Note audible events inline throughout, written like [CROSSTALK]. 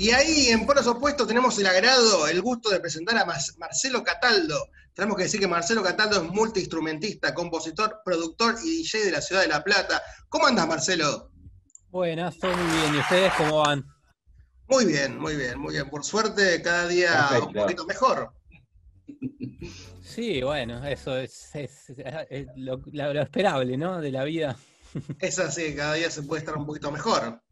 Y ahí, en polos opuestos, tenemos el agrado, el gusto de presentar a Marcelo Cataldo. Tenemos que decir que Marcelo Cataldo es multiinstrumentista, compositor, productor y DJ de la ciudad de La Plata. ¿Cómo andas, Marcelo? Buenas, estoy muy bien. ¿Y ustedes cómo van? Muy bien, muy bien, muy bien. Por suerte, cada día un poquito mejor. Sí, bueno, eso es, lo, esperable, ¿no? De la vida. Es así, cada día se puede estar un poquito mejor.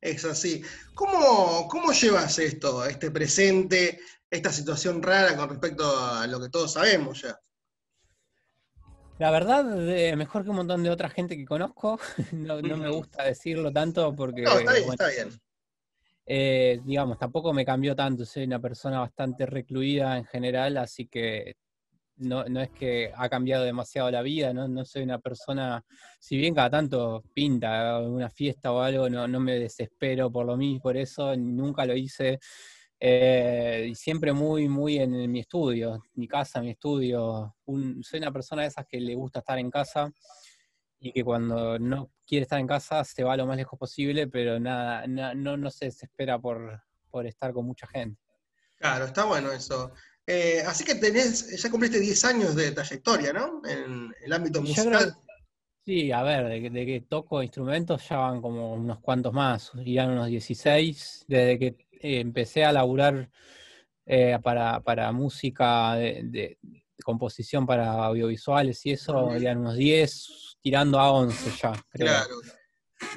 Es así. ¿Cómo, cómo llevas esto, este presente, esta situación rara con respecto a lo que todos sabemos ya? La verdad, mejor que un montón de otra gente que conozco, [LAUGHS] no, me gusta decirlo tanto porque... No, está bien, está bien. Eh, digamos, tampoco me cambió tanto, soy una persona bastante recluida en general, así que no, no, es que ha cambiado demasiado la vida, ¿no? no soy una persona, si bien cada tanto pinta una fiesta o algo, no, no me desespero por lo mismo, por eso nunca lo hice. Eh, y siempre muy, muy en, mi estudio, mi casa, mi estudio. soy una persona de esas que le gusta estar en casa y que cuando no quiere estar en casa se va lo más lejos posible, pero nada, no, no se desespera por, por estar con mucha gente. Claro, está bueno eso. Eh, así que tenés, ya cumpliste 10 años de trayectoria, ¿no? En el ámbito musical. sí, a ver, de, que toco instrumentos ya van como unos cuantos más, irán unos 16, desde que eh, empecé a laburar eh, para, música de, composición para audiovisuales y eso, irán unos 10, tirando a 11 ya, creo. Claro.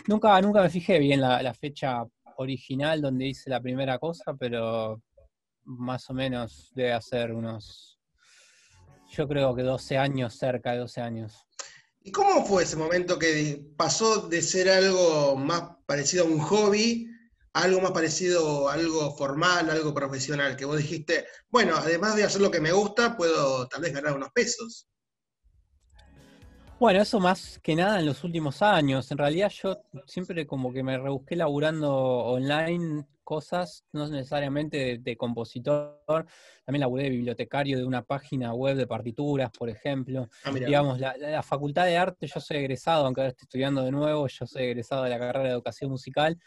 Nunca, nunca me fijé bien la, la fecha original donde hice la primera cosa, pero más o menos debe hacer unos, yo creo que 12 años, cerca de 12 años. ¿Y cómo fue ese momento que pasó de ser algo más parecido a un hobby a algo más parecido a algo formal, algo profesional? Que vos dijiste, bueno, además de hacer lo que me gusta, puedo tal vez ganar unos pesos. Bueno, eso más que nada en los últimos años. En realidad yo siempre como que me rebusqué laburando online cosas, no necesariamente de, compositor, también laburé de bibliotecario de una página web de partituras, por ejemplo. Ah, Digamos, la, facultad de arte, yo soy egresado, aunque ahora estoy estudiando de nuevo, yo soy egresado de la carrera de educación musical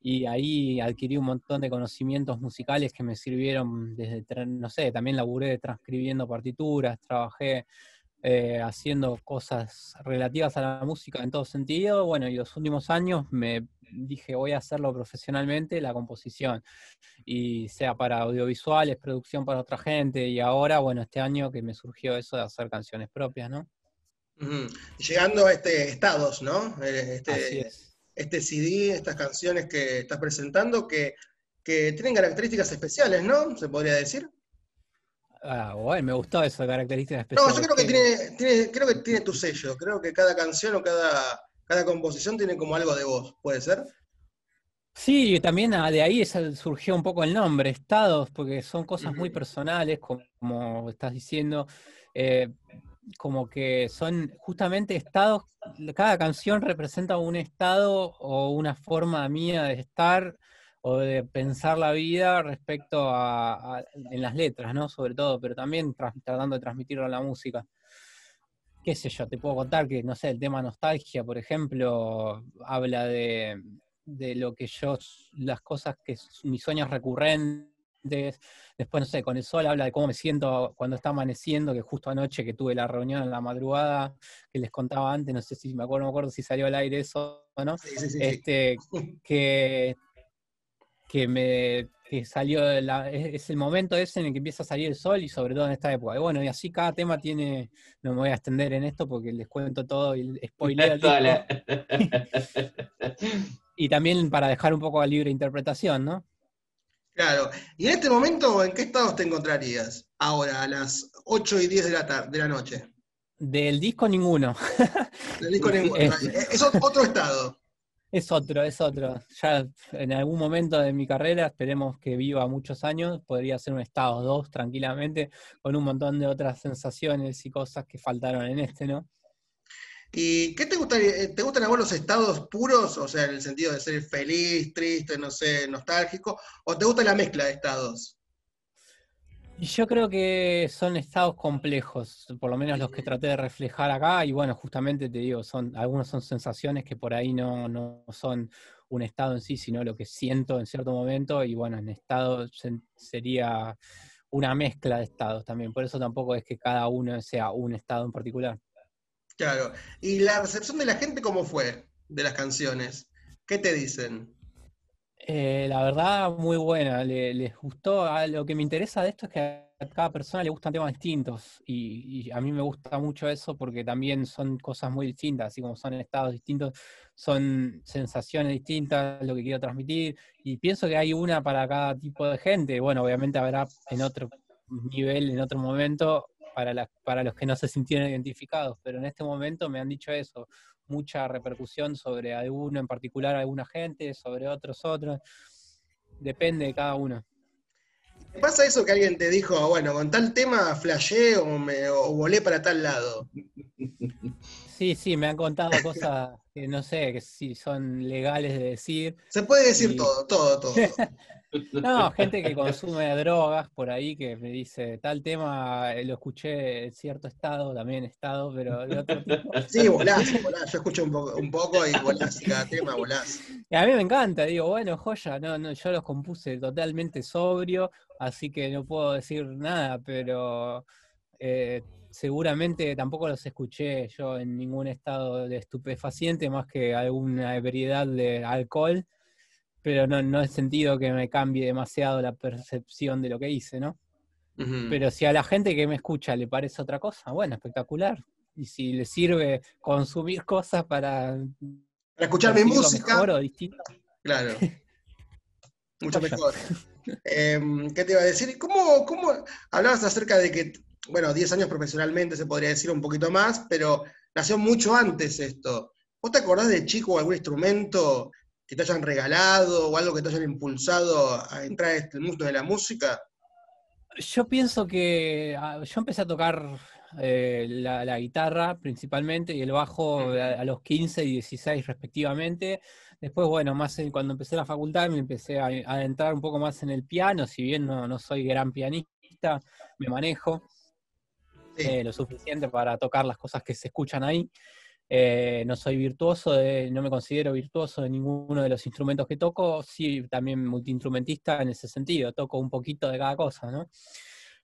y ahí adquirí un montón de conocimientos musicales que me sirvieron desde, no sé, también laburé transcribiendo partituras, trabajé eh, haciendo cosas relativas a la música en todo sentido. Bueno, y los últimos años me dije voy a hacerlo profesionalmente, la composición, y sea para audiovisuales, producción para otra gente, y ahora, bueno, este año que me surgió eso de hacer canciones propias, ¿no? Llegando a este estados, ¿no? Eh, este, este CD, estas canciones que estás presentando, que, que tienen características especiales, ¿no? Se podría decir. Ah, bueno, me gustó eso, características especiales. No, yo creo que tiene, tiene, creo que tiene tu sello. Creo que cada canción o cada, cada composición tiene como algo de voz, ¿puede ser? Sí, también de ahí surgió un poco el nombre, estados, porque son cosas muy personales, como, estás diciendo, eh, como que son justamente estados, cada canción representa un estado o una forma mía de estar o de pensar la vida respecto a, en las letras, ¿no? Sobre todo, pero también tratando de transmitirlo en la música. Qué sé yo, te puedo contar que, no sé, el tema nostalgia, por ejemplo, habla de, lo que yo, las cosas que, mis sueños recurrentes, después, no sé, con el sol habla de cómo me siento cuando está amaneciendo, que justo anoche que tuve la reunión en la madrugada, que les contaba antes, no sé si me acuerdo, no me acuerdo si salió al aire eso o no, este, que, que me que salió, es, el momento ese en el que empieza a salir el sol y sobre todo en esta época. Y bueno, y así cada tema tiene, no me voy a extender en esto porque les cuento todo y [LAUGHS] spoileo [LAUGHS] y también para dejar un poco a libre interpretación, ¿no? Claro. ¿Y en este momento en qué estados te encontrarías? Ahora, a las 8 y 10 de la, tarde, de la noche. Del disco ninguno. Del disco ninguno. [LAUGHS] es otro estado. Es otro, es otro. Ya en algún momento de mi carrera, esperemos que viva muchos años, podría ser un estado 2 tranquilamente, con un montón de otras sensaciones y cosas que faltaron en este, ¿no? ¿Y qué te gustaría? Eh, ¿Te gustan a vos los estados puros? O sea, en el sentido de ser feliz, triste, no sé, nostálgico, o te gusta la mezcla de estados? Yo creo que son estados complejos, por lo menos los que traté de reflejar acá, y bueno, justamente te digo, son, algunos son sensaciones que por ahí no, no son un estado en sí, sino lo que siento en cierto momento, y bueno, en estado sería una mezcla de estados también, por eso tampoco es que cada uno sea un estado en particular. Claro, ¿y la recepción de la gente cómo fue de las canciones? ¿Qué te dicen? Eh, la verdad, muy buena. les gustó. Ah, lo que me interesa de esto es que a cada persona le gustan temas distintos. Y, a mí me gusta mucho eso porque también son cosas muy distintas. Así como son estados distintos, son sensaciones distintas, lo que quiero transmitir. Y pienso que hay una para cada tipo de gente. Bueno, obviamente habrá en otro nivel, en otro momento, para, para los que no se sintieron identificados. Pero en este momento me han dicho eso mucha repercusión sobre alguno en particular, alguna gente, sobre otros otros. Depende de cada uno. ¿Pasa eso que alguien te dijo, bueno, con tal tema flashé o, me, o volé para tal lado? [LAUGHS] Sí, sí, me han contado cosas que no sé que si son legales de decir. Se puede decir todo, todo, todo. [LAUGHS] No, gente que consume drogas por ahí que me dice, tal tema eh, lo escuché en cierto estado, también estado, pero de otro tipo. [LAUGHS] Sí, volás, volás. Yo escucho un poco, un poco y volás, cada tema volás. Y a mí me encanta, digo, bueno, joya, no, no, yo los compuse totalmente sobrio, así que no puedo decir nada, pero eh, seguramente tampoco los escuché yo en ningún estado de estupefaciente más que alguna ebriedad de alcohol pero no, no he sentido que me cambie demasiado la percepción de lo que hice, ¿no? Pero si a la gente que me escucha le parece otra cosa, bueno, espectacular. Y si le sirve consumir [LAUGHS] cosas para, para escuchar mi música. Mejor o distinto. Claro. [LAUGHS] Mucho mejor. Em, ¿Qué te iba a decir? ¿Cómo, ¿Cómo hablabas acerca de que, bueno, 10 años profesionalmente se podría decir un poquito más, pero nació mucho antes esto? ¿Vos te acordás de chico algún instrumento que te hayan regalado o algo que te hayan impulsado a entrar en este mundo de la música? Yo pienso que ah, yo empecé a tocar eh, la, guitarra principalmente y el bajo a, los 15 y 16 respectivamente. Después, bueno, más cuando empecé la facultad me empecé a, entrar un poco más en el piano, si bien no, no soy gran pianista, me manejo eh, lo suficiente para tocar las cosas que se escuchan ahí. Eh, no soy virtuoso, no me considero virtuoso de ninguno de los instrumentos que toco, sí también multiinstrumentista en ese sentido, toco un poquito de cada cosa, ¿no?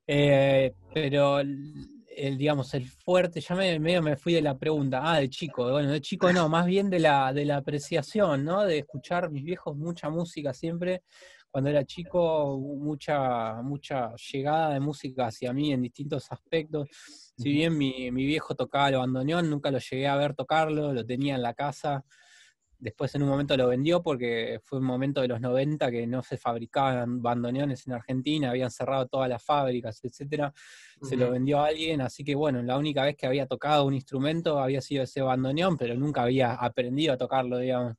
Eh, pero el, digamos, el fuerte, ya me, medio me fui de la pregunta, ah, de chico, bueno, de chico no, más bien de la, de la apreciación, ¿no? De escuchar mis viejos mucha música siempre, cuando era chico, mucha, mucha llegada de música hacia mí en distintos aspectos. Si bien mi, viejo tocaba el bandoneón, nunca lo llegué a ver tocarlo, lo tenía en la casa. Después en un momento lo vendió porque fue un momento de los 90 que no se fabricaban bandoneones en Argentina, habían cerrado todas las fábricas, etcétera. Se lo vendió a alguien, así que bueno, la única vez que había tocado un instrumento había sido ese bandoneón, pero nunca había aprendido a tocarlo, digamos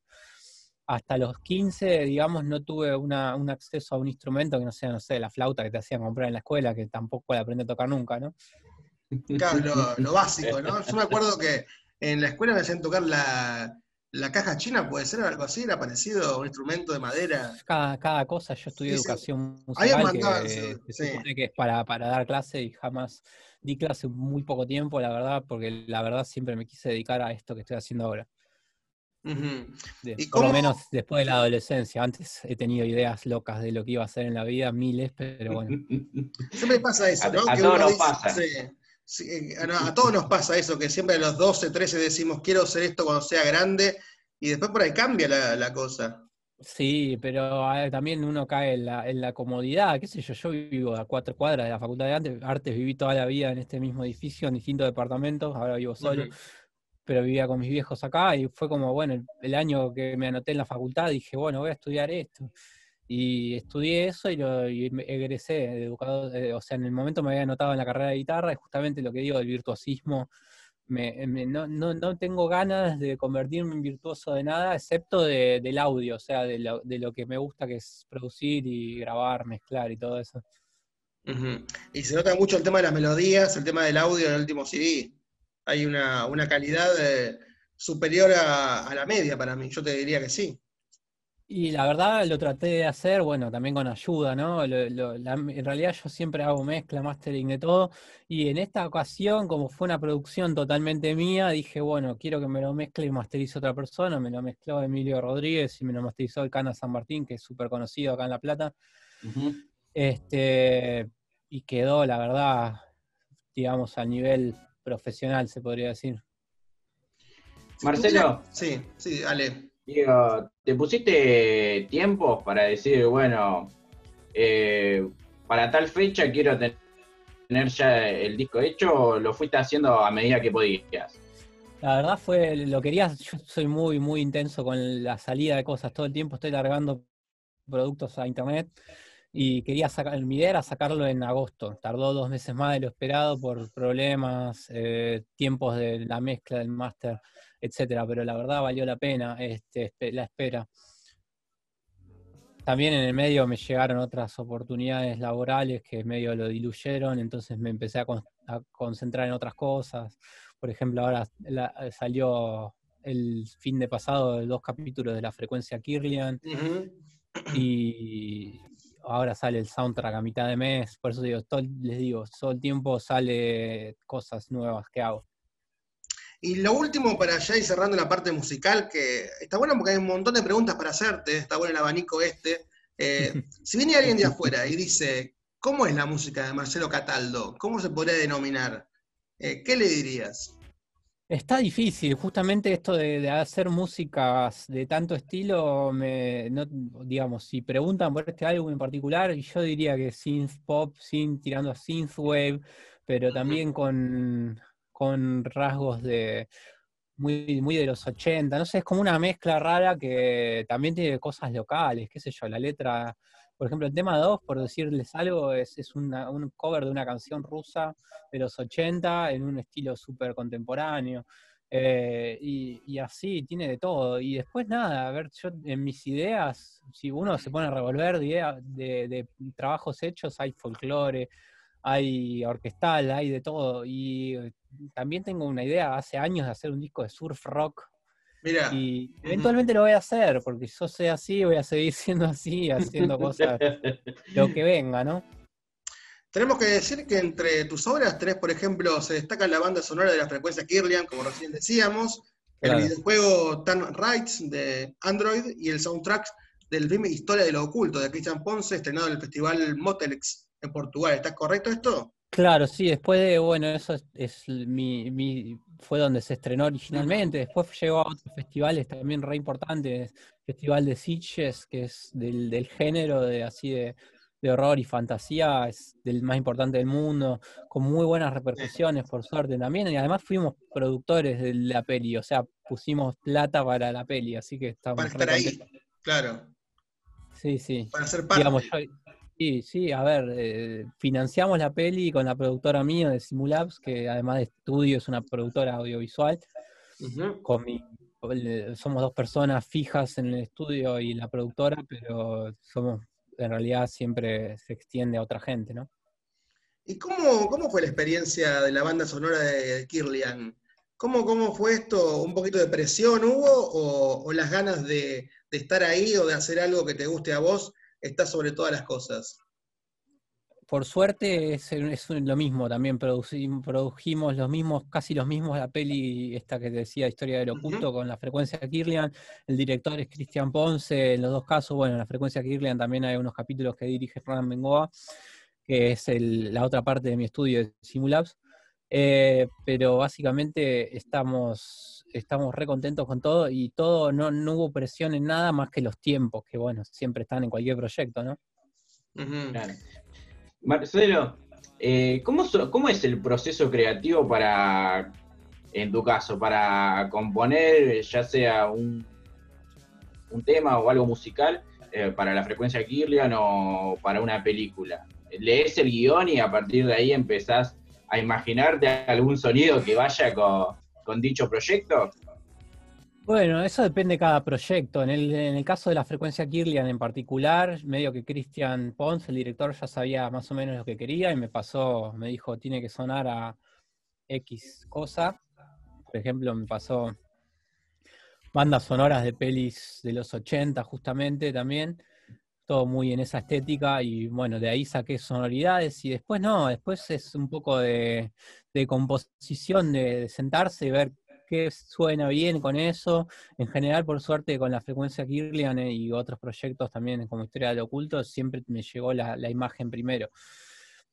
hasta los 15, digamos, no tuve un acceso a un instrumento que no sea, no sé, la flauta que te hacían comprar en la escuela, que tampoco la aprendí a tocar nunca, ¿no? Claro, lo, básico, ¿no? Yo me acuerdo que en la escuela me hacían tocar la, caja china, puede ser algo así, era parecido a un instrumento de madera. Cada, cosa, yo estudié educación musical, que, se supone que es para, para dar clase y jamás di clase muy poco tiempo, la verdad, porque la verdad siempre me quise dedicar a esto que estoy haciendo ahora por lo menos después de la adolescencia. Antes he tenido ideas locas de lo que iba a hacer en la vida, miles, pero bueno. [LAUGHS] Siempre pasa eso, ¿no? A, todos nos pasa. a, todos nos pasa eso, que siempre a los 12, 13 decimos, quiero hacer esto cuando sea grande, y después por ahí cambia la, cosa. Sí, pero también uno cae en la, comodidad, qué sé yo, yo vivo a cuatro cuadras de la Facultad de Artes, viví toda la vida en este mismo edificio, en distintos departamentos, ahora vivo solo pero vivía con mis viejos acá y fue como, bueno, el, año que me anoté en la facultad dije, bueno, voy a estudiar esto. Y estudié eso y, lo, egresé de educador, eh, o sea, en el momento me había anotado en la carrera de guitarra, y justamente lo que digo del virtuosismo, me, no, no, no, tengo ganas de convertirme en virtuoso de nada, excepto del audio, o sea, de lo, de lo, que me gusta que es producir y grabar, mezclar y todo eso. Y se nota mucho el tema de las melodías, el tema del audio en el último CD hay una, calidad eh, superior a, la media para mí, yo te diría que sí. Y la verdad lo traté de hacer, bueno, también con ayuda, ¿no? en realidad yo siempre hago mezcla, mastering de todo, y en esta ocasión, como fue una producción totalmente mía, dije, bueno, quiero que me lo mezcle y masterice otra persona, me lo mezcló Emilio Rodríguez y me lo masterizó el Cana San Martín, que es súper conocido acá en La Plata. Este, y quedó, la verdad, digamos, a nivel profesional, se podría decir. Marcelo. Sí, sí, Ale. Digo, ¿te pusiste tiempo para decir, bueno, eh, para tal fecha quiero tener ya el disco hecho o lo fuiste haciendo a medida que podías? La verdad fue, lo quería, yo soy muy, muy intenso con la salida de cosas todo el tiempo, estoy largando productos a internet y quería sacar, mi idea era sacarlo en agosto, tardó dos meses más de lo esperado por problemas, eh, tiempos de la mezcla del máster etcétera, pero la verdad valió la pena este, la espera. También en el medio me llegaron otras oportunidades laborales que medio lo diluyeron, entonces me empecé a, concentrar en otras cosas. Por ejemplo, ahora salió el fin de pasado dos capítulos de la frecuencia Kirlian y ahora sale el soundtrack a mitad de mes, por eso digo, les digo, todo el tiempo sale cosas nuevas que hago. Y lo último para ya ir cerrando la parte musical, que está bueno porque hay un montón de preguntas para hacerte, está bueno el abanico este. Eh, [LAUGHS] si viene alguien de afuera y dice, ¿cómo es la música de Marcelo Cataldo? ¿Cómo se podría denominar? Eh, ¿Qué le dirías? Está difícil, justamente esto de, hacer músicas de tanto estilo, me, digamos, si preguntan por este álbum en particular, yo diría que synth pop, synth tirando a synthwave, pero también con con rasgos de muy, muy de los 80, no sé, es como una mezcla rara que también tiene cosas locales, qué sé yo, la letra, por ejemplo, el tema 2, por decirles algo, es, es un cover de una canción rusa de los 80 en un estilo súper contemporáneo. Eh, y, así, tiene de todo. Y después nada, a ver, yo en mis ideas, si uno se pone a revolver de, de, de trabajos hechos, hay folclore, hay orquestal, hay de todo. Y eh, también tengo una idea hace años de hacer un disco de surf rock. Mira. Y eventualmente lo voy a hacer, porque yo sé así, voy a seguir [LAUGHS] siendo así, haciendo cosas, lo que venga, ¿no? Tenemos que decir que entre tus obras tenés, por ejemplo, se destaca la banda sonora de la frecuencia Kirlian, como recién decíamos, el videojuego Turn Rights de Android y el soundtrack del film Historia de lo Oculto de Christian Ponce, estrenado en el festival Motelex en Portugal. ¿Está correcto esto? Claro, sí, después de, bueno, eso es, mi, fue donde se estrenó originalmente, después llegó a otros festivales también re importantes, Festival de Sitges, que es del, género de así de, horror y fantasía, es del más importante del mundo, con muy buenas repercusiones, por suerte también, y además fuimos productores de la peli, o sea, pusimos plata para la peli, así que estamos... Para estar ahí, claro. Sí, sí. Para ser parte. Sí, sí, a ver, eh, financiamos la peli con la productora mía de Simulabs, que además de estudio es una productora audiovisual. con mi, somos dos personas fijas en el estudio y la productora, pero somos, en realidad siempre se extiende a otra gente, ¿no? ¿Y cómo, cómo fue la experiencia de la banda sonora de Kirlian? ¿Cómo, ¿Cómo fue esto? ¿Un poquito de presión hubo o, las ganas de, de estar ahí o de hacer algo que te guste a vos está sobre todas las cosas. Por suerte es, lo mismo, también produjimos los mismos, casi los mismos la peli, esta que te decía, Historia del Oculto, con la frecuencia Kirlian, el director es Cristian Ponce, en los dos casos, bueno, en la frecuencia Kirlian también hay unos capítulos que dirige Fran Bengoa, que es la otra parte de mi estudio de Simulabs, eh, pero básicamente estamos, estamos re contentos con todo y todo, no, no, hubo presión en nada más que los tiempos, que bueno, siempre están en cualquier proyecto, ¿no? Claro. Marcelo, eh, ¿cómo, ¿cómo, es el proceso creativo para, en tu caso, para componer ya sea un, un tema o algo musical eh, para la frecuencia Kirlian o para una película? ¿Lees el guion y a partir de ahí empezás a imaginarte algún sonido que vaya con, dicho proyecto? Bueno, eso depende de cada proyecto. En el, caso de la frecuencia Kirlian en particular, medio que Cristian Pons, el director, ya sabía más o menos lo que quería y me pasó, me dijo, tiene que sonar a X cosa. Por ejemplo, me pasó bandas sonoras de pelis de los 80 justamente también, todo muy en esa estética y bueno, de ahí saqué sonoridades y después no, después es un poco de, composición, de, sentarse y ver qué suena bien con eso. En general, por suerte, con la frecuencia Kirlian eh, y otros proyectos también como Historia del Oculto, siempre me llegó la, la imagen primero.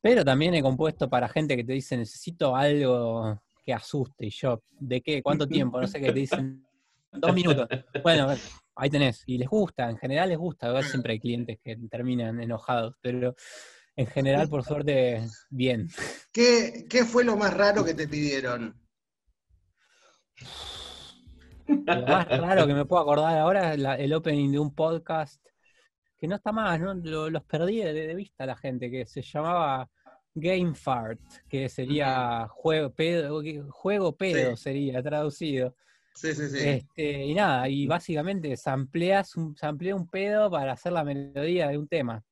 Pero también he compuesto para gente que te dice necesito algo que asuste y yo, ¿de qué? ¿Cuánto tiempo? No sé qué te dicen dos minutos. [LAUGHS] Bueno, ahí tenés. Y les gusta, en general les gusta. Siempre hay clientes que terminan enojados, pero en general, por suerte, bien. ¿Qué, fue lo más raro que te pidieron? Lo más raro que me puedo acordar ahora es el opening de un podcast que no está más, ¿no? los perdí de, vista la gente, que se llamaba Game Fart, que sería juego pedo, juego pedo sería traducido. Sí, sí, sí. Este, y nada, y básicamente sampleas un, samplea un pedo para hacer la melodía de un tema.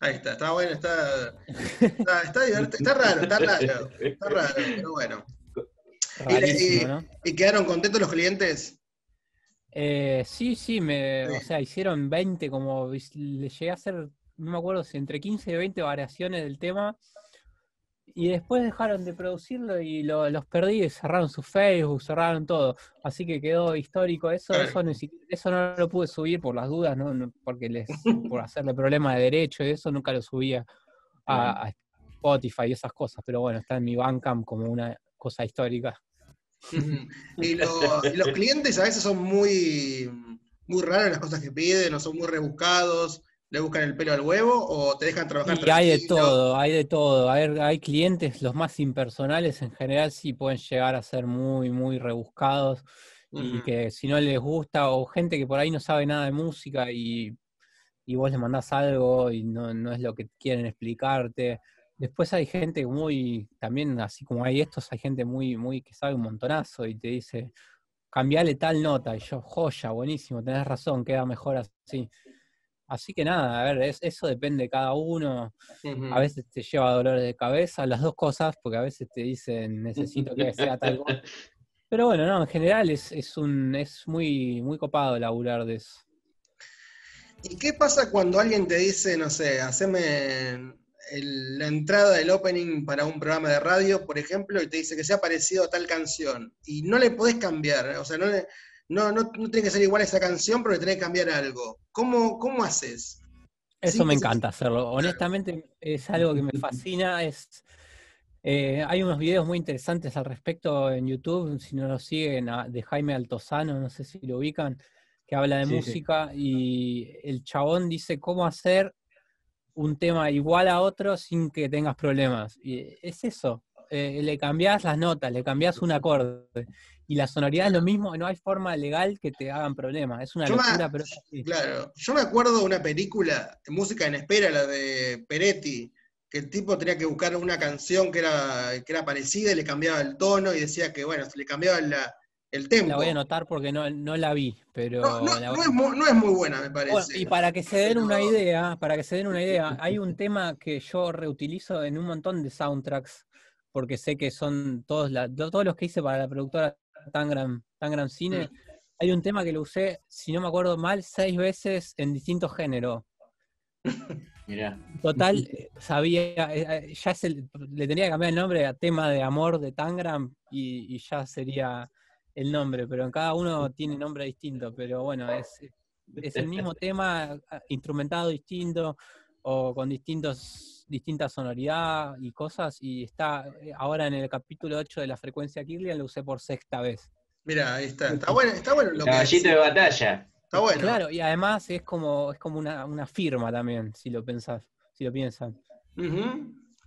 Ahí está, está bueno, está, está, [LAUGHS] está, está raro, está raro, está raro, pero bueno. ¿Y, quedaron contentos los clientes? Eh, sí, sí, me, o sea, hicieron 20, como le llegué a hacer, no me acuerdo si entre 15 y 20 variaciones del tema y después dejaron de producirlo y los perdí, cerraron su Facebook, cerraron todo. Así que quedó histórico eso, eso, no, eso no lo pude subir por las dudas, ¿no? porque les, [LAUGHS] por hacerle problema de derecho y eso nunca lo subía a, Spotify y esas cosas, pero bueno, está en mi Bandcamp como una cosa histórica. y, los clientes a veces son muy, muy raros las cosas que piden, o son muy rebuscados, le buscan el pelo al huevo o te dejan trabajar y hay de todo, hay de todo. Hay, hay clientes, los más impersonales en general sí pueden llegar a ser muy, muy rebuscados y que si no les gusta, o gente que por ahí no sabe nada de música y, vos les mandás algo y no, no, es lo que quieren explicarte. Después hay gente muy, también así como hay estos, hay gente muy, muy que sabe un montonazo y te dice, cambiale tal nota. Y yo, joya, buenísimo, tenés razón, queda mejor así. Así que nada, a ver, eso depende de cada uno. A veces te lleva dolores de cabeza, las dos cosas, porque a veces te dicen necesito que sea tal cosa. [LAUGHS] Pero bueno, no, en general es, es un, es muy, muy copado laburar de eso. ¿Y qué pasa cuando alguien te dice, no sé, haceme la entrada del opening para un programa de radio, por ejemplo, y te dice que sea parecido a tal canción, y no le podés cambiar, o sea, no le, no, no, no tiene que ser igual esa canción, pero tiene que cambiar algo. ¿Cómo, cómo haces? Eso me encanta hacerlo. Honestamente es algo que me fascina. Es, eh, hay unos videos muy interesantes al respecto en YouTube, si no lo siguen, de Jaime Altozano, no sé si lo ubican, que habla de música y el chabón dice cómo hacer un tema igual a otro sin que tengas problemas. Y es eso, eh, le cambias las notas, le cambias un acorde y la sonoridad es lo mismo, no hay forma legal que te hagan problema. Es una locura, pero Claro, yo me acuerdo de una película, Música en Espera, la de Peretti, que el tipo tenía que buscar una canción que era, que era parecida y le cambiaba el tono y decía que, bueno, se le cambiaba el tempo. La voy a anotar porque no, la vi, pero... No, es, muy, buena, me parece. y para que se den una idea, para que se den una idea, hay un tema que yo reutilizo en un montón de soundtracks, porque sé que son todos, todos los que hice para la productora tan gran, tan gran cine, hay un tema que lo usé, si no me acuerdo mal, seis veces en distintos géneros. [LAUGHS] Mira. Total, [LAUGHS] eh, sabía, eh, eh, ya le tenía que cambiar el nombre a tema de amor de Tangram y, y, ya sería el nombre, pero en cada uno [LAUGHS] tiene nombre distinto, pero bueno, es, es el mismo tema, instrumentado distinto o con distintos distinta sonoridad y cosas, y está eh, ahora en el capítulo 8 de la frecuencia Kirlian, lo usé por sexta vez. Mira, ahí está. Está bueno, está bueno lo Caballito de batalla. Está bueno. Claro, y además es como, es como una, firma también, si lo pensás, si lo piensan.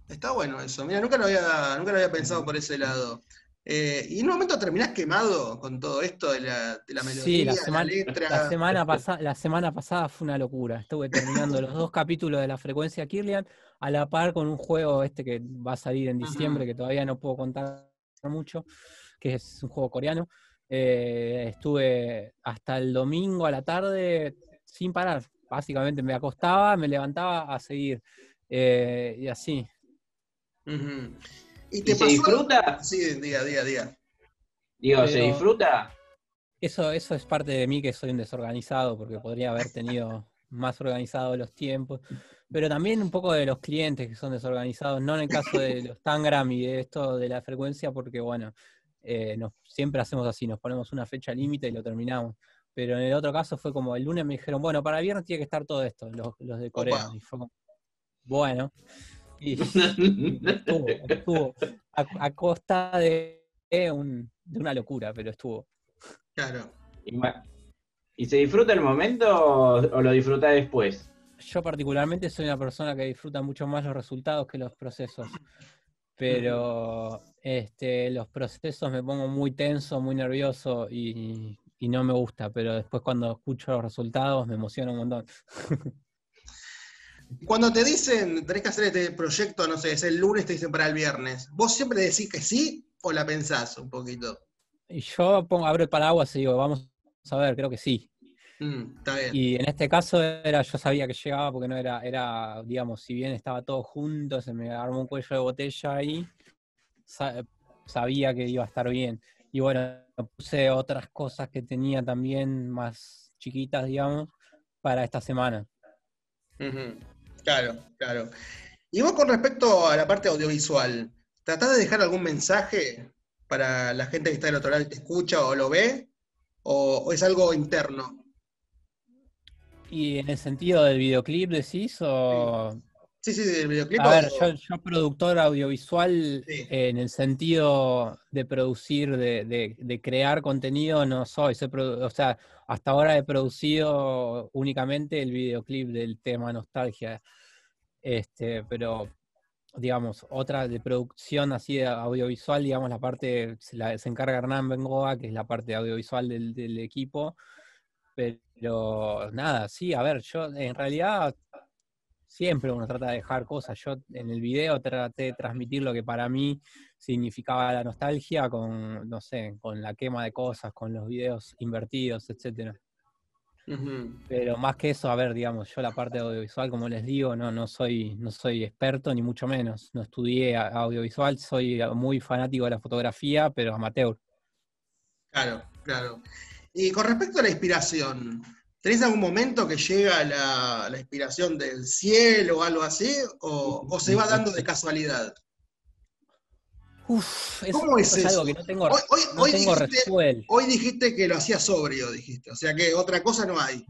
Está bueno eso. Mira, nunca lo había, nunca lo había pensado por ese lado. Eh, y en un momento terminás quemado con todo esto de la, de la melodía, sí, la, semana, la letra. La semana, la semana pasada fue una locura. Estuve terminando los dos capítulos de la frecuencia Kirlian a la par con un juego este que va a salir en diciembre, que todavía no puedo contar mucho, que es un juego coreano. Eh, estuve hasta el domingo a la tarde sin parar. Básicamente me acostaba, me levantaba a seguir. Eh, y así. ¿Y, te se disfruta? Sí, diga, diga, diga. Digo, ¿se disfruta? eso, eso es parte de mí que soy un desorganizado, porque podría haber tenido más organizado los tiempos, pero también un poco de los clientes que son desorganizados, no en el caso de los Tangram y de esto de la frecuencia, porque bueno, eh, nos, siempre hacemos así, nos ponemos una fecha límite y lo terminamos. Pero en el otro caso fue como el lunes me dijeron, bueno, para el viernes tiene que estar todo esto, los, los de Corea. Y fue como, bueno. Y, [LAUGHS] estuvo, estuvo a, costa de, un, de una locura, pero estuvo. Claro. ¿Y se disfruta el momento o, lo disfruta después? Yo particularmente soy una persona que disfruta mucho más los resultados que los procesos. Pero este, los procesos me pongo muy tenso, muy nervioso y, no me gusta, pero después cuando escucho los resultados me emociona un montón. [LAUGHS] Cuando te dicen tenés que hacer este proyecto, no sé, es el lunes, te dicen para el viernes, ¿vos siempre decís que sí o la pensás un poquito? Y yo pongo, abro el paraguas y digo, vamos a ver, creo que sí. Mm, está bien. Y en este caso era, yo sabía que llegaba porque no era, era, digamos, si bien estaba todo junto, se me armó un cuello de botella ahí, sabía que iba a estar bien. Y bueno, puse otras cosas que tenía también más chiquitas, digamos, para esta semana. Claro, claro. Y vos con respecto a la parte audiovisual, ¿tratás de dejar algún mensaje para la gente que está del otro lado, te escucha o lo ve? ¿O, es algo interno? ¿Y en el sentido del videoclip decís? O... Sí, sí, del videoclip. A ver, yo, productor audiovisual en el sentido de producir, de, crear contenido, no soy. o sea, hasta ahora he producido únicamente el videoclip del tema Nostalgia. Este, pero digamos, otra de producción así de audiovisual, digamos, la parte, se, la, se encarga Hernán Bengoa, que es la parte audiovisual del, equipo, pero nada, sí, a ver, yo en realidad siempre uno trata de dejar cosas, yo en el video traté de transmitir lo que para mí significaba la nostalgia con, no sé, con la quema de cosas, con los videos invertidos, etcétera. Pero más que eso, a ver, digamos, yo la parte audiovisual, como les digo, no, no soy, no soy experto ni mucho menos. No estudié audiovisual, soy muy fanático de la fotografía, pero amateur. Claro, claro. Y con respecto a la inspiración, ¿tenés algún momento que llega la, inspiración del cielo o algo así? ¿O, se va dando de casualidad? Uf, ¿Cómo es, eso? algo que no tengo, hoy, dijiste, Hoy dijiste que lo hacía sobrio, dijiste. O sea que otra cosa no hay.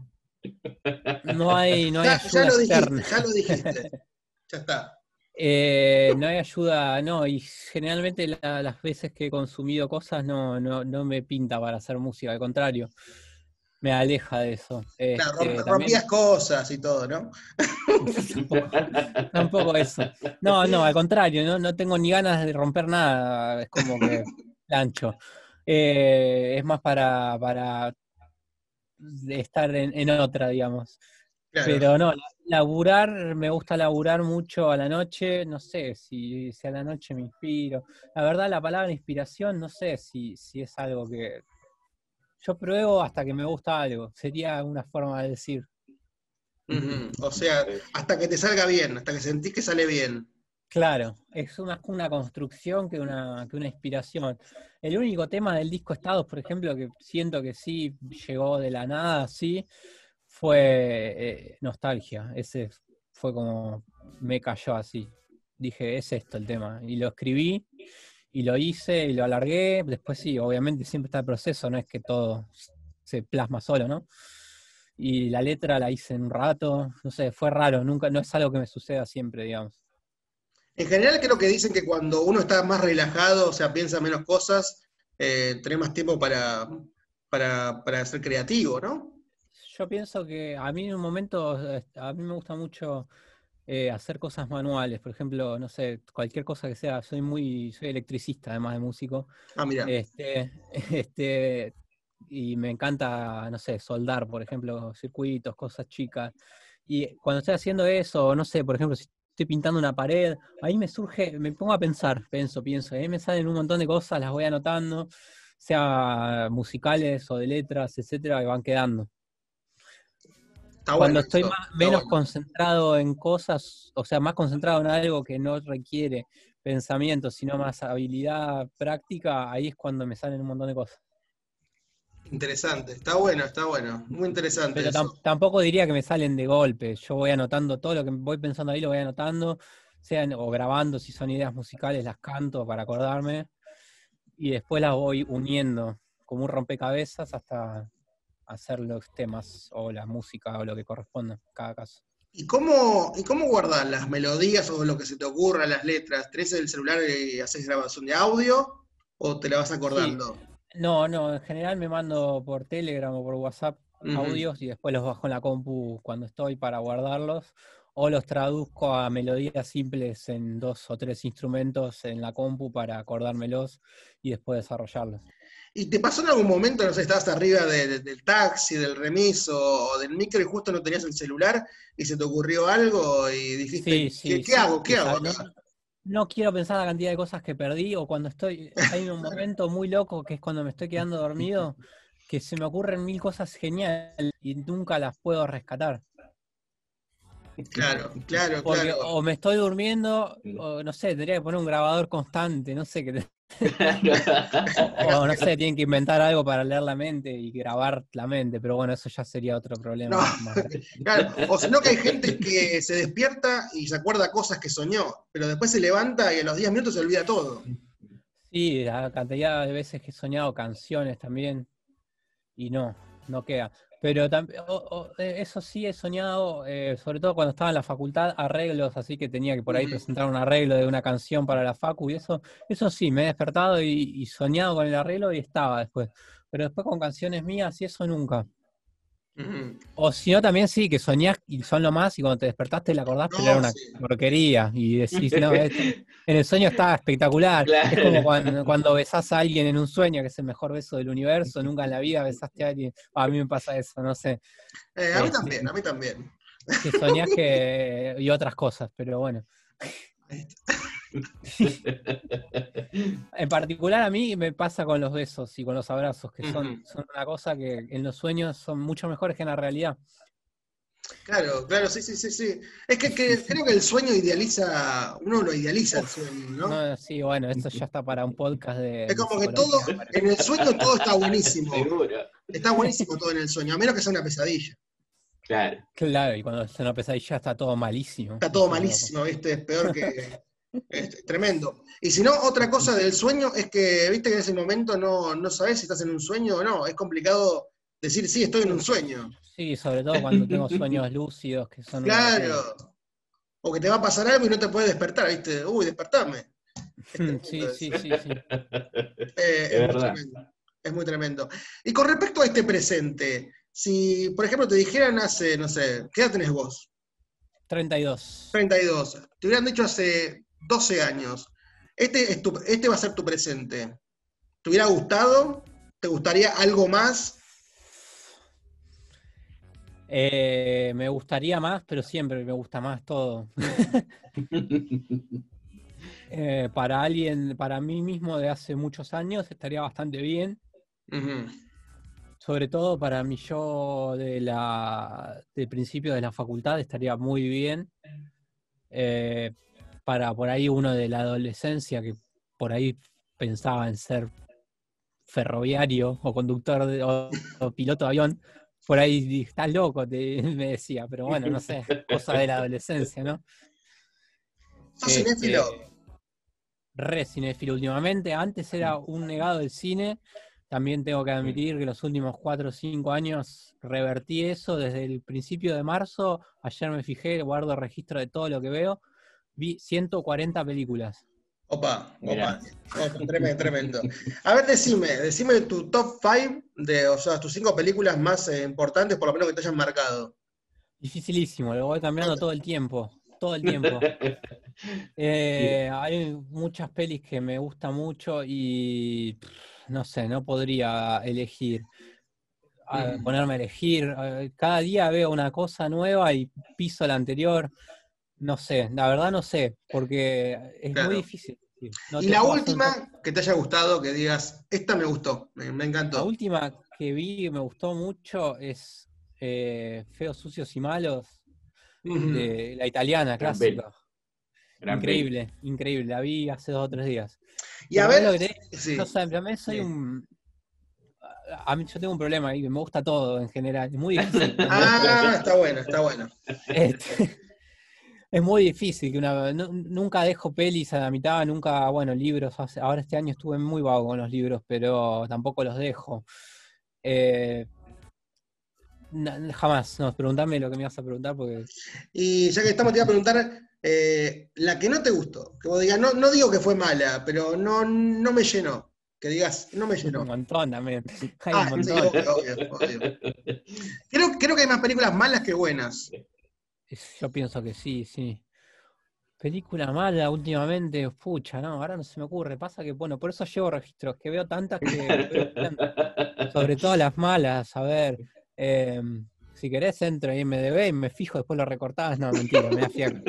No hay, no hay ayuda ya lo dijiste, ya lo dijiste. ya está. Eh, no hay ayuda, no, y generalmente las veces que he consumido cosas no, no, no me pinta para hacer música, al contrario me aleja de eso. Este, rompías cosas y todo, ¿no? [LAUGHS] tampoco, eso. No, no, al contrario, no, no tengo ni ganas de romper nada, es como que plancho. Eh, es más para, para estar en, otra, digamos. Pero no, laburar, me gusta laburar mucho a la noche, no sé si, si a la noche me inspiro. La verdad, la palabra inspiración, no sé si, si es algo que, yo pruebo hasta que me gusta algo, sería una forma de decir. O sea, hasta que te salga bien, hasta que sentís que sale bien. Claro, es más una construcción que una, que una inspiración. El único tema del disco Estados, por ejemplo, que siento que sí llegó de la nada, sí, fue eh, Nostalgia. Ese fue como me cayó así. Dije, es esto el tema. Y lo escribí y lo hice y lo alargué. Después sí, obviamente siempre está el proceso, no es que todo se plasma solo, ¿no? Y la letra la hice en un rato, no sé, fue raro, nunca, no es algo que me suceda siempre, digamos. En general creo que dicen que cuando uno está más relajado, o sea, piensa menos cosas, eh, tiene más tiempo para, para, para ser creativo, ¿no? Yo pienso que a mí en un momento, a mí me gusta mucho eh, hacer cosas manuales, por ejemplo, no sé, cualquier cosa que sea, soy muy, soy electricista además de músico. Ah, mira. Este, [LAUGHS] este, y me encanta, no sé, soldar, por ejemplo, circuitos, cosas chicas. Y cuando estoy haciendo eso, no sé, por ejemplo, si estoy pintando una pared, ahí me surge, me pongo a pensar, pienso, pienso, ahí me salen un montón de cosas, las voy anotando, sea musicales o de letras, etcétera, y van quedando. Cuando estoy menos concentrado en cosas, o sea, más concentrado en algo que no requiere pensamiento, sino más habilidad práctica, ahí es cuando me salen un montón de cosas. Interesante, está bueno, está bueno, muy interesante. Pero tampoco diría que me salen de golpe. Yo voy anotando todo lo que voy pensando ahí, lo voy anotando, sean o grabando, si son ideas musicales, las canto para acordarme, y después las voy uniendo como un rompecabezas hasta hacer los temas o la música o lo que corresponda en cada caso. ¿Y cómo, ¿Y cómo guardas las melodías o lo que se te ocurra, las letras? ¿Tenés el celular y haces grabación de audio o te la vas acordando? No, no, en general me mando por Telegram o por WhatsApp audios y después los bajo en la compu cuando estoy para guardarlos o los traduzco a melodías simples en dos o tres instrumentos en la compu para acordármelos y después desarrollarlos. ¿Y te pasó en algún momento, no sé, estabas arriba del taxi, del remiso o del micro y justo no tenías el celular y se te ocurrió algo y dijiste, ¿qué, hago? ¿Qué hago? No, quiero pensar la cantidad de cosas que perdí o cuando estoy, hay un momento muy loco que es cuando me estoy quedando dormido, que se me ocurren mil cosas geniales y nunca las puedo rescatar. Claro, [LAUGHS] claro, claro. O me estoy durmiendo, o no sé, tendría que poner un grabador constante, no sé qué. [LAUGHS] o, no sé, tienen que inventar algo para leer la mente y grabar la mente, pero bueno, eso ya sería otro problema. [LAUGHS] claro, o sino que hay gente que se despierta y se acuerda cosas que soñó, pero después se levanta y a los 10 minutos se olvida todo. Sí, la cantidad de veces que he soñado canciones también, y no, no queda. Pero eh, eso sí he soñado, eh, sobre todo cuando estaba en la facultad, arreglos, así que tenía que por ahí presentar un arreglo de una canción para la facu y eso, eso sí, me he despertado y soñado con el arreglo y estaba después. Pero después con canciones mías y eso nunca. O si no, también sí, que soñás y son lo más, y cuando te despertaste la acordás, pero era una porquería. Y decís, no, [LAUGHS] en el sueño estaba espectacular. Es como cuando, cuando, besás a alguien en un sueño, que es el mejor beso del universo, nunca en la vida besaste a alguien. a mí me pasa eso, no sé. Eh, a mí este, también, a mí también. Que soñás que. y otras cosas, pero bueno. [LAUGHS] en particular a mí me pasa con los besos y con los abrazos, que son, son una cosa que en los sueños son mucho mejores que en la realidad. Claro, claro, sí, sí, sí, sí. Es que, creo que el sueño idealiza, uno lo idealiza el sueño, ¿no? Sí, bueno, esto ya está para un podcast de... Es como que todo, en el sueño todo está buenísimo. Está buenísimo todo en el sueño, a menos que sea una pesadilla. Claro. Claro, y cuando es una pesadilla está todo malísimo. Está todo malísimo, ¿viste? Es peor que... [LAUGHS] Es tremendo. Y si no, otra cosa del sueño es que, viste que en ese momento no, no sabes si estás en un sueño o no. Es complicado decir, sí, estoy en un sueño. Sí, sobre todo cuando tengo sueños lúcidos que son... Claro. O que te va a pasar algo y no te puedes despertar, viste. Uy, despertarme. Mm, sí, sí, sí, sí. [LAUGHS] Eh, es, muy tremendo. es muy tremendo. Y con respecto a este presente, si, por ejemplo, te dijeran hace, no sé, ¿qué edad tenés vos? 32. 32. Te hubieran dicho hace 12 años. Este, es este va a ser tu presente. ¿Te hubiera gustado? ¿Te gustaría algo más? Eh, me gustaría más, pero siempre me gusta más todo. [LAUGHS] Eh, para alguien, para mí mismo de hace muchos años, estaría bastante bien. Sobre todo para mí yo de la, del principio de la facultad estaría muy bien. Eh, para por ahí uno de la adolescencia que por ahí pensaba en ser ferroviario o conductor o, piloto de avión, por ahí estás loco, [LAUGHS] me decía, pero bueno, no sé, cosa de la adolescencia, ¿no? ¿Sos cinéfilo? Este, re cinéfilo últimamente, antes era un negado del cine, también tengo que admitir que los últimos cuatro o cinco años revertí eso desde el principio de marzo, ayer me fijé, guardo registro de todo lo que veo, vi 140 películas. Opa, opa, tremendo, tremendo. A ver, decime, decime tu top 5 de, o sea, tus cinco películas más eh, importantes, por lo menos que te hayan marcado. Dificilísimo, lo voy cambiando todo el tiempo, todo el tiempo. [LAUGHS] Eh, hay muchas pelis que me gustan mucho y no sé, no podría elegir. Mm. ponerme a elegir. Cada día veo una cosa nueva y piso la anterior. No sé, la verdad no sé, porque es muy difícil. y la última que te haya gustado, que digas, esta me gustó, me, encantó. La última que vi y me gustó mucho es eh, Feos, Sucios y Malos, de la italiana clásica. increíble, increíble. La vi hace dos o tres días. Y a ver, yo también soy un a mí yo tengo un problema ahí, me gusta todo en general, es muy difícil. [LAUGHS] ah, está bueno, está bueno. Este, es muy difícil que una nunca dejo pelis a la mitad, nunca, bueno, libros, ahora este año estuve muy vago con los libros, pero tampoco los dejo. Eh, jamás, no, preguntame lo que me ibas a preguntar porque... Y ya que estamos, te iba a preguntar eh, la que no te gustó, que vos digas, no, no digo que fue mala, pero no, no me llenó. Que digas, no me llenó. Un montón también. ah, Creo, creo que hay más películas malas que buenas. Yo pienso que sí, sí. Película mala últimamente, pucha, no, ahora no se me ocurre. Pasa que, bueno, por eso llevo registros, que veo tantas que. sobre todo las malas, a ver. Em, si querés, entro en IMDB y me fijo, después lo recortás. No, mentira, me da fiaca.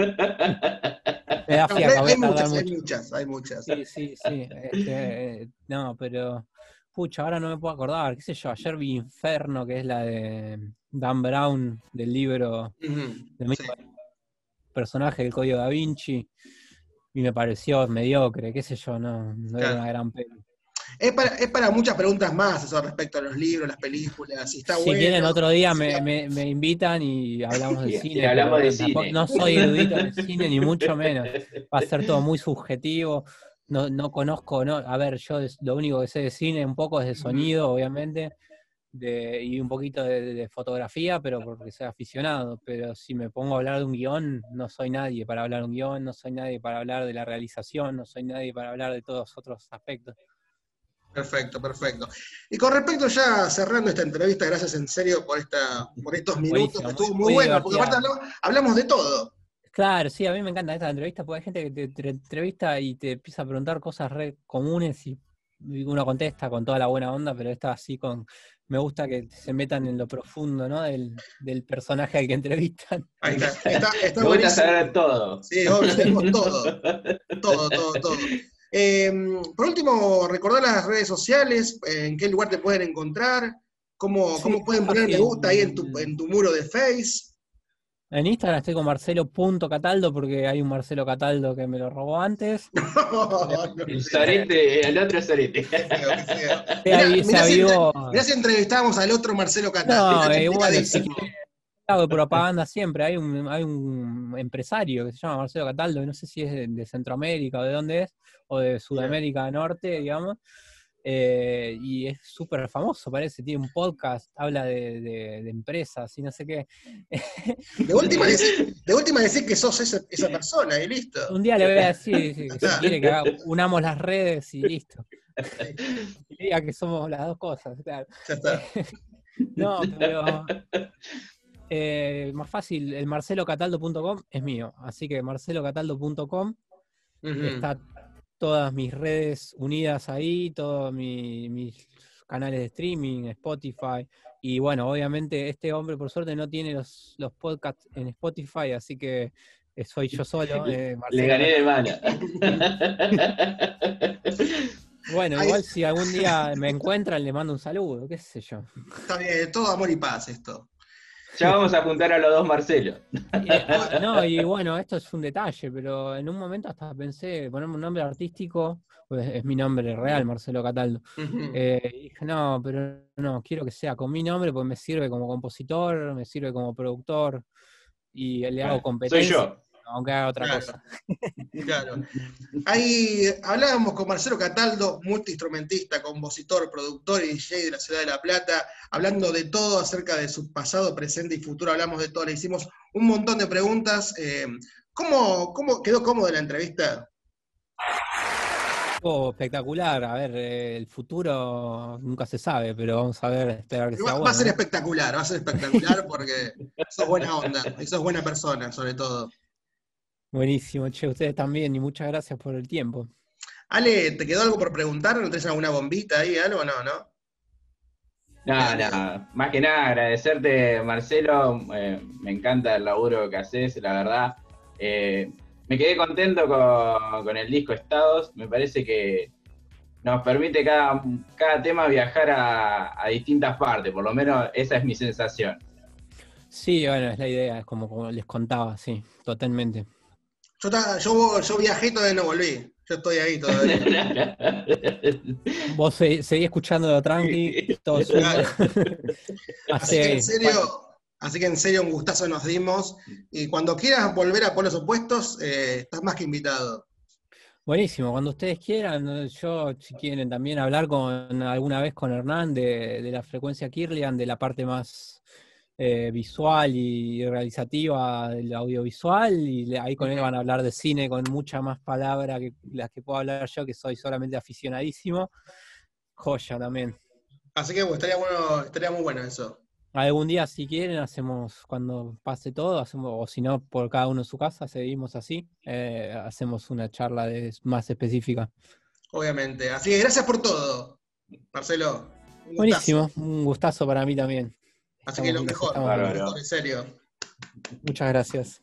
Me da fiaca, no, hay, muchas, hay muchas, hay muchas. Sí, sí, sí. Este, no, pero. Pucha, ahora no me puedo acordar. ¿Qué sé yo? Ayer vi Inferno, que es la de Dan Brown, del libro de personaje del Código da Vinci. Y me pareció mediocre, qué sé yo, no, no era una gran pena. Es para, es para muchas preguntas más eso respecto a los libros, las películas. Si, está si quieren, otro día me, me, invitan y hablamos de [LAUGHS] cine. hablamos de cine. No soy erudito de cine, ni mucho menos. Va a ser todo [LAUGHS] muy subjetivo. No, no conozco, no, a ver, yo lo único que sé de cine un poco es de sonido, obviamente, de, y un poquito de, fotografía, pero porque soy aficionado. Pero si me pongo a hablar de un guion, no soy nadie para hablar de un guion, no soy nadie para hablar de la realización, no soy nadie para hablar de todos los otros aspectos. Perfecto, perfecto. Y con respecto ya cerrando esta entrevista, gracias en serio por esta, por estos minutos, que estuvo muy, bueno, porque aparte hablamos, de todo. Claro, sí, a mí me encanta esta entrevista, porque hay gente que te, entrevista y te empieza a preguntar cosas re comunes y uno contesta con toda la buena onda, pero esta así con, me gusta que se metan en lo profundo, ¿no? Del, personaje al que entrevistan. Ahí está, [LAUGHS] está, está me gusta saber todo. Sí, sabemos [LAUGHS] todo. Todo, todo, todo. Em, por último, recordar las redes sociales, en qué lugar te pueden encontrar, cómo, cómo pueden poner me gusta ahí en tu, en tu muro de Face. En Instagram estoy con marcelo.cataldo porque hay un Marcelo Cataldo que me lo robó antes. [LAUGHS] el otro Sarete. Mirá, si entrevistábamos al otro Marcelo Cataldo. No, igual hago de propaganda siempre. Hay un, hay un empresario que se llama Marcelo Cataldo, no sé si es de, Centroamérica o de dónde es, o de Sudamérica Norte, digamos. Eh, y es súper famoso, parece, tiene un podcast, habla de, empresas y no sé qué. De última, [LAUGHS] decir, de última decir que sos esa, esa, persona y listo. Un día le voy a decir si quiere que unamos las redes y listo. [LAUGHS] Y diga que somos las dos cosas, claro. Ya está. [LAUGHS] No, pero eh, más fácil, el marcelocataldo.com es mío, así que marcelocataldo.com está todas mis redes unidas ahí, todos mis canales de streaming, Spotify, y bueno, obviamente este hombre por suerte no tiene los, los podcasts en Spotify, así que eh, soy yo solo. Eh, Le gané de mala. [LAUGHS] Bueno, igual si algún día me encuentran, le mando un saludo, qué sé yo. Está bien, todo amor y paz esto. Ya vamos a juntar a los dos Marcelo. no, y bueno, esto es un detalle, pero en un momento hasta pensé ponerme un nombre artístico, pues es mi nombre real, Marcelo Cataldo. Eh, y dije, no, pero no, quiero que sea con mi nombre, porque me sirve como compositor, me sirve como productor, y le hago competencia. Soy yo aunque haga otra cosa. Claro. [LAUGHS] Ahí hablábamos con Marcelo Cataldo, multiinstrumentista, compositor, productor y DJ de la ciudad de La Plata, hablando de todo acerca de su pasado, presente y futuro. Hablamos de todo, le hicimos un montón de preguntas. Eh, ¿cómo, quedó cómodo la entrevista? Oh, espectacular. A ver, eh, el futuro nunca se sabe, pero vamos a ver, esperar que sea va, Va a ser espectacular, va a ser espectacular porque [LAUGHS] sos buena onda y sos buena persona, sobre todo. Buenísimo, che, ustedes también, y muchas gracias por el tiempo. Ale, ¿te quedó algo por preguntar? ¿No tenés alguna bombita ahí, algo? No, ¿no? No, no, más que nada agradecerte, Marcelo, eh, me encanta el laburo que haces, la verdad. Eh, me quedé contento con, el disco Estados, me parece que nos permite cada, cada tema viajar a, distintas partes, por lo menos esa es mi sensación. Sí, bueno, es la idea, es como, como les contaba, sí, totalmente. Yo, yo, yo viajé y todavía no volví. Yo estoy ahí todavía. [LAUGHS] Vos seguís escuchando tranqui, todo [LAUGHS] [LAUGHS] así, que en serio, así que en serio, un gustazo nos dimos. Y cuando quieras volver a polos opuestos, eh, estás más que invitado. Buenísimo, cuando ustedes quieran, yo si quieren también hablar con alguna vez con Hernán de, de la frecuencia Kirlian, de la parte más eh, visual y realizativa del audiovisual, y ahí con él van a hablar de cine con mucha más palabra que las que puedo hablar yo, que soy solamente aficionadísimo. Joya también. Así que estaría bueno, estaría muy bueno eso. Algún día, si quieren, hacemos, cuando pase todo, hacemos, o si no, por cada uno en su casa, seguimos así, eh, hacemos una charla más específica. Obviamente. Así que gracias por todo, Marcelo. Buenísimo, un gustazo para mí también. Así que lo mejor, lo mejor, en serio. Muchas gracias.